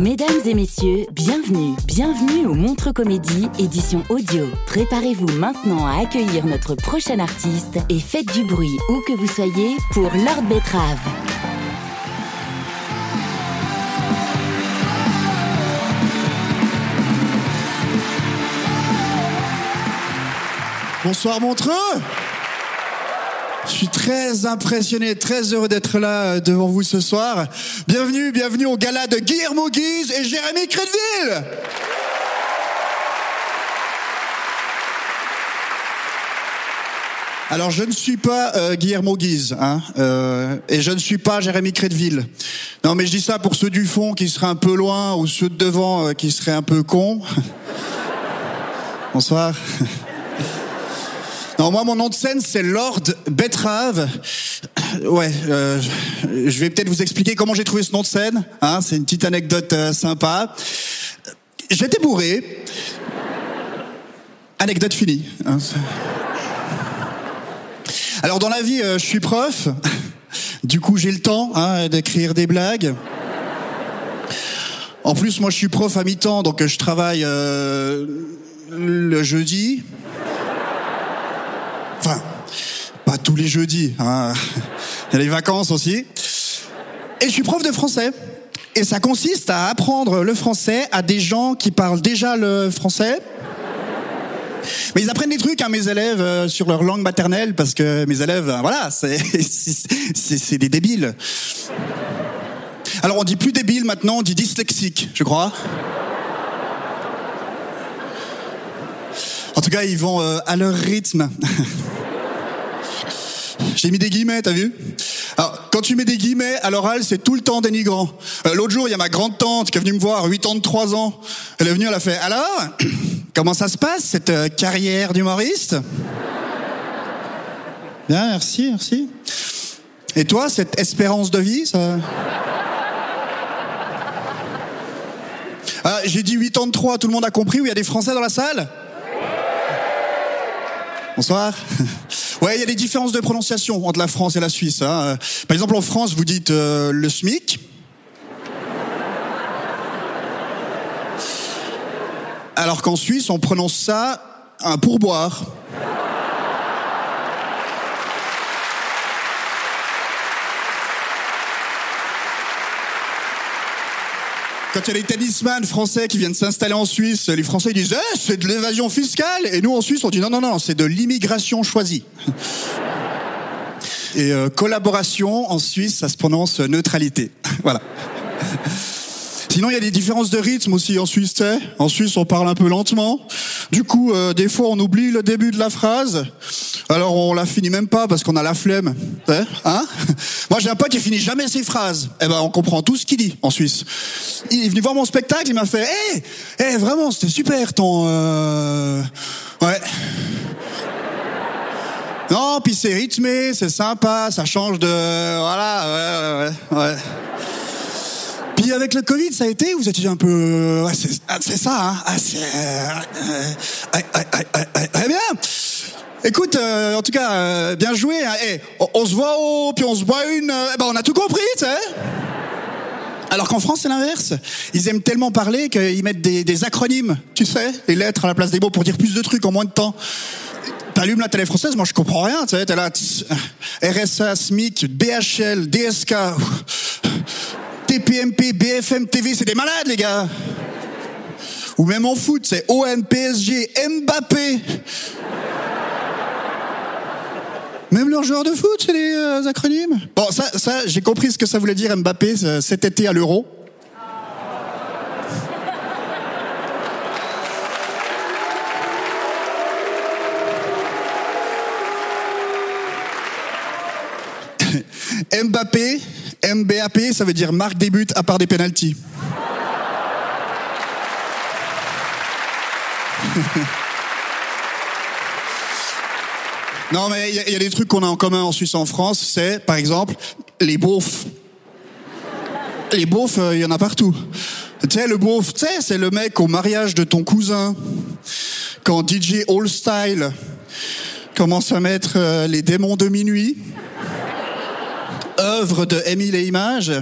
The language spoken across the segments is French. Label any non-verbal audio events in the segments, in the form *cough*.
Mesdames et messieurs, bienvenue, bienvenue au Montre Comédie, édition audio. Préparez-vous maintenant à accueillir notre prochain artiste et faites du bruit où que vous soyez pour Lord Betrave. Bonsoir Montreux je suis très impressionné, très heureux d'être là euh, devant vous ce soir. Bienvenue, bienvenue au gala de Guillermo Guise et Jérémy Crédville. Alors je ne suis pas euh, Guillermo Guise, hein, euh, et je ne suis pas Jérémy Crédville. Non, mais je dis ça pour ceux du fond qui seraient un peu loin ou ceux de devant euh, qui seraient un peu cons. *laughs* Bonsoir. *laughs* Non, moi, mon nom de scène, c'est Lord Betrave. Ouais, euh, je vais peut-être vous expliquer comment j'ai trouvé ce nom de scène. Hein, c'est une petite anecdote euh, sympa. J'étais bourré. Anecdote finie. hein. Alors, dans la vie, euh, je suis prof. Du coup, j'ai le temps hein, d'écrire des blagues. En plus, moi, je suis prof à mi-temps, donc je travaille euh, le jeudi. Enfin, pas tous les jeudis. Hein. Il y a les vacances aussi. Et je suis prof de français. Et ça consiste à apprendre le français à des gens qui parlent déjà le français. Mais ils apprennent des trucs à mes élèves euh, sur leur langue maternelle parce que mes élèves, euh, voilà, *laughs* c'est des débiles. Alors on dit plus débile maintenant, on dit dyslexique, je crois. En tout cas, ils vont euh, à leur rythme. *laughs* J'ai mis des guillemets, t'as vu Alors, quand tu mets des guillemets à l'oral, c'est tout le temps dénigrant. Euh, L'autre jour, il y a ma grande tante qui est venue me voir, 83 ans. Elle est venue, elle a fait Alors, *clears throat* comment ça se passe cette euh, carrière d'humoriste? Bien, merci, merci. Et toi, cette espérance de vie, ça? Ah, J'ai dit 83, tout le monde a compris où il y a des Français dans la salle? Bonsoir. *laughs* Ouais, il y a des différences de prononciation entre la France et la Suisse. hein. Par exemple, en France, vous dites euh, le SMIC. Alors qu'en Suisse, on prononce ça un pourboire. Quand il y a des tennisman français qui viennent s'installer en Suisse, les Français ils disent Eh, c'est de l'évasion fiscale Et nous en Suisse on dit non, non, non, c'est de l'immigration choisie. Et euh, collaboration en Suisse, ça se prononce neutralité. *laughs* voilà. Sinon, il y a des différences de rythme aussi en Suisse. En Suisse, on parle un peu lentement. Du coup, euh, des fois, on oublie le début de la phrase. Alors, on la finit même pas parce qu'on a la flemme. Hein Moi, j'ai un pote qui finit jamais ses phrases. Eh ben, on comprend tout ce qu'il dit en Suisse. Il est venu voir mon spectacle, il m'a fait Hé, hey, vraiment, c'était super ton... euh, Ouais. Non, puis c'est rythmé, c'est sympa, ça change de... Voilà, ouais, ouais, ouais. Puis avec le Covid, ça a été, vous étiez un peu... Ouais, c'est ah, ça, hein ah, c'est... euh, euh, bien Écoute, euh, en tout cas, euh, bien joué. Hein. Eh, on, se voit au, puis on se boit une... euh, eh ben, on a tout compris, tu sais alors qu'en France, c'est l'inverse. Ils aiment tellement parler qu'ils mettent des, des acronymes, tu sais, les lettres à la place des mots pour dire plus de trucs en moins de temps. t'allumes la télé française, moi je comprends rien, tu sais, t'es là, RSA, SMIC, BHL, DSK, TPMP, BFM TV, c'est des malades les gars. Ou même en foot, c'est OM, PSG, Mbappé. Même leurs joueurs de foot, c'est des euh, acronymes. Bon, ça, j'ai compris ce que ça voulait dire Mbappé euh, cet été à l'Euro. Mbappé, MBAP, ça veut dire marque des buts à part des pénalties. Non, mais il y, a- des trucs qu'on a en commun en Suisse en France, c'est, par exemple, les beaufs. Les beaufs, euh, il y en a partout. Tu sais, le beauf, tu c'est le mec au mariage de ton cousin, quand DJ All Style commence à mettre euh, les démons de minuit œuvre de Émile et Images.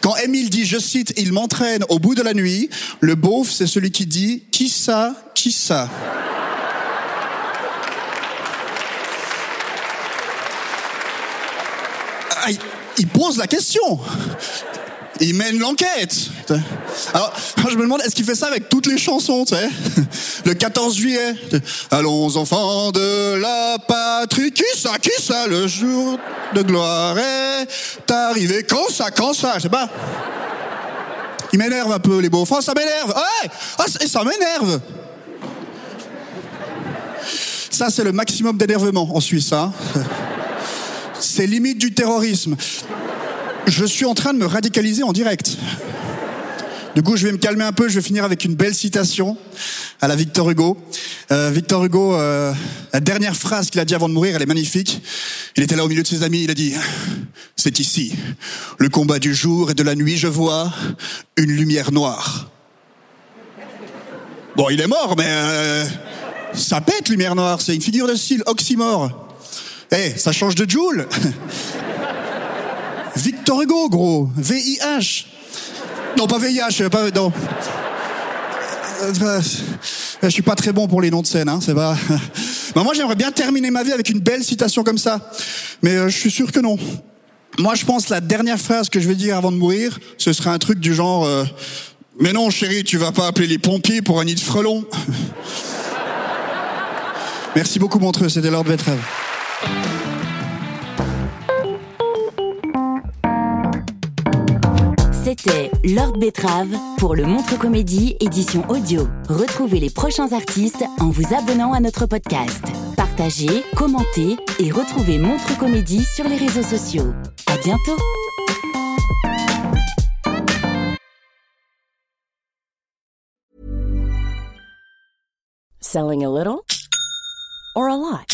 Quand Émile dit, je cite, il m'entraîne au bout de la nuit, le beauf, c'est celui qui dit, qui ça, qui ça? Il- il pose la question. Il mène l'enquête. Alors, je me demande, est-ce qu'il fait ça avec toutes les chansons, tu sais? Le 14 juillet. Allons, enfants de la patrie. Qui ça, qui ça Le jour de gloire est arrivé? Quand ça, quand ça Je sais pas. Il m'énerve un peu, les beaux. Enfin, ça m'énerve. Ouais ah, ça m'énerve. Ça, c'est le maximum d'énervement en Suisse. Hein c'est limite du terrorisme. Je suis en train de me radicaliser en direct. Du coup, je vais me calmer un peu. Je vais finir avec une belle citation à la Victor Hugo. Euh, Victor Hugo, euh, la dernière phrase qu'il a dit avant de mourir, elle est magnifique. Il était là au milieu de ses amis. Il a dit "C'est ici, le combat du jour et de la nuit. Je vois une lumière noire." Bon, il est mort, mais euh, ça pète lumière noire. C'est une figure de style, oxymore. Eh, ça change de Joule. Victor Hugo, gros. VIH. Non, pas VIH, pas. Non. Euh, euh, Je suis pas très bon pour les noms de scène, hein, c'est pas. Bah, moi, j'aimerais bien terminer ma vie avec une belle citation comme ça. Mais euh, je suis sûr que non. Moi, je pense la dernière phrase que je vais dire avant de mourir, ce serait un truc du genre euh, Mais non, chérie, tu vas pas appeler les pompiers pour un nid de frelons. Merci beaucoup, Montreux, c'était Lord Betrave. C'était Lord Betrave pour le Montre Comédie édition audio. Retrouvez les prochains artistes en vous abonnant à notre podcast. Partagez, commentez et retrouvez Montre Comédie sur les réseaux sociaux. À bientôt! Selling a little or a lot?